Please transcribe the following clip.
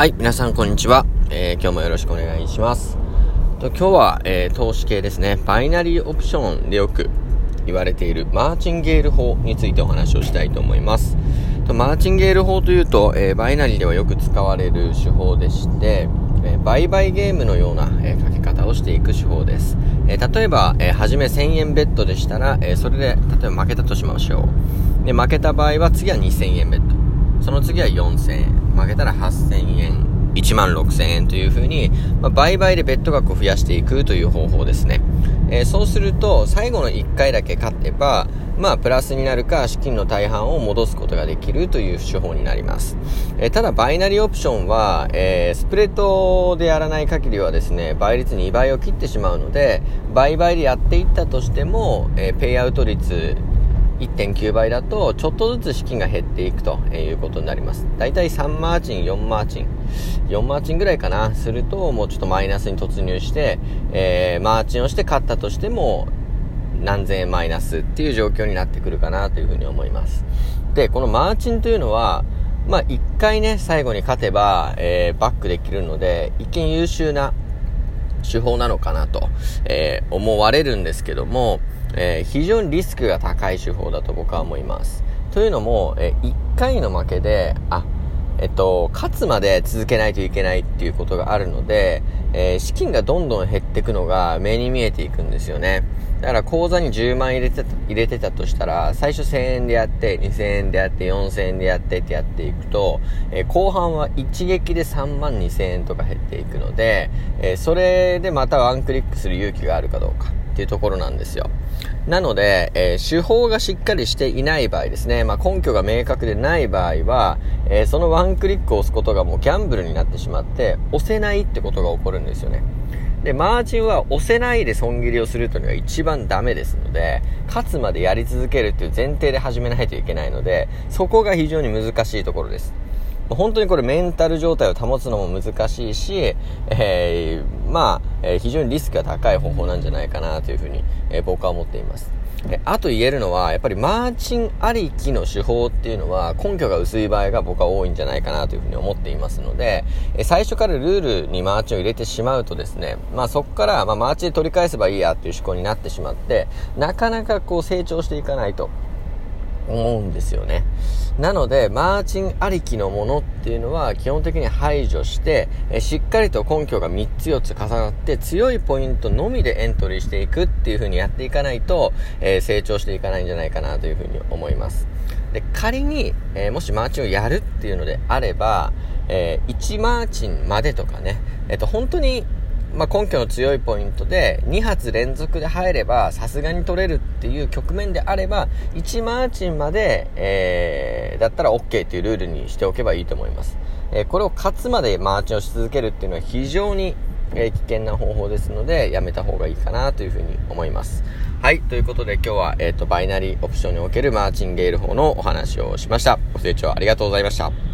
はい、皆さんこんにちは。えー、今日もよろしくお願いします。と今日は、えー、投資系ですね、バイナリーオプションでよく言われているマーチンゲール法についてお話をしたいと思います。とマーチンゲール法というと、えー、バイナリーではよく使われる手法でして、えー、売買ゲームのような、えー、かけ方をしていく手法です。えー、例えば、えー、初め1000円ベッドでしたら、えー、それで、例えば負けたとしましょう。で、負けた場合は次は2000円ベッド。その次は4000円。負けたら8000円。1万6000円というふうに、まあ、売買でベッド額を増やしていくという方法ですね。えー、そうすると、最後の1回だけ勝てば、まあ、プラスになるか、資金の大半を戻すことができるという手法になります。えー、ただ、バイナリーオプションは、えー、スプレッドでやらない限りはですね、倍率2倍を切ってしまうので、倍々でやっていったとしても、えペイアウト率1.9倍だと、ちょっとずつ資金が減っていくということになります。だいたい3マーチン、4マーチン、4マーチンぐらいかな、すると、もうちょっとマイナスに突入して、えー、マーチンをして勝ったとしても、何千円マイナスっていう状況になってくるかなというふうに思います。で、このマーチンというのは、まあ、一回ね、最後に勝てば、えー、バックできるので、一見優秀な手法なのかなと、えー、思われるんですけども、えー、非常にリスクが高い手法だと僕は思います。というのも、えー、1回の負けで、あ、えっと、勝つまで続けないといけないっていうことがあるので、えー、資金がどんどん減っていくのが目に見えていくんですよね。だから口座に10万入れてた入れてたとしたら、最初1000円でやって、2000円でやって、4000円でやってってやっていくと、えー、後半は一撃で3万2000円とか減っていくので、えー、それでまたワンクリックする勇気があるかどうか。っていうところなんですよ。なので、えー、手法がしっかりしていない場合ですね、まあ、根拠が明確でない場合は、えー、そのワンクリックを押すことがもうギャンブルになってしまって、押せないってことが起こるんですよね。で、マージンは押せないで損切りをするというのが一番ダメですので、勝つまでやり続けるっていう前提で始めないといけないので、そこが非常に難しいところです。本当にこれメンタル状態を保つのも難しいし、えー、まあ、えー、非常にリスクが高い方法なんじゃないかなというふうに、えー、僕は思っています。あと言えるのは、やっぱりマーチンありきの手法っていうのは根拠が薄い場合が僕は多いんじゃないかなというふうに思っていますので、最初からルールにマーチンを入れてしまうとですね、まあそこから、まあ、マーチで取り返せばいいやっていう思考になってしまって、なかなかこう成長していかないと。思うんですよね。なので、マーチンありきのものっていうのは基本的に排除して、えしっかりと根拠が3つ4つ重なって強いポイントのみでエントリーしていくっていう風にやっていかないと、えー、成長していかないんじゃないかなという風に思います。で、仮に、えー、もしマーチンをやるっていうのであれば、えー、1マーチンまでとかね、えっ、と、本当にまあ、根拠の強いポイントで2発連続で入ればさすがに取れるっていう局面であれば1マーチンまで、えー、だったら OK っていうルールにしておけばいいと思います、えー、これを勝つまでマーチンをし続けるっていうのは非常に、えー、危険な方法ですのでやめた方がいいかなというふうに思います。はいということで今日は、えーと、バイナリーオプションにおけるマーチンゲール法のお話をしました。ご清聴ありがとうございました。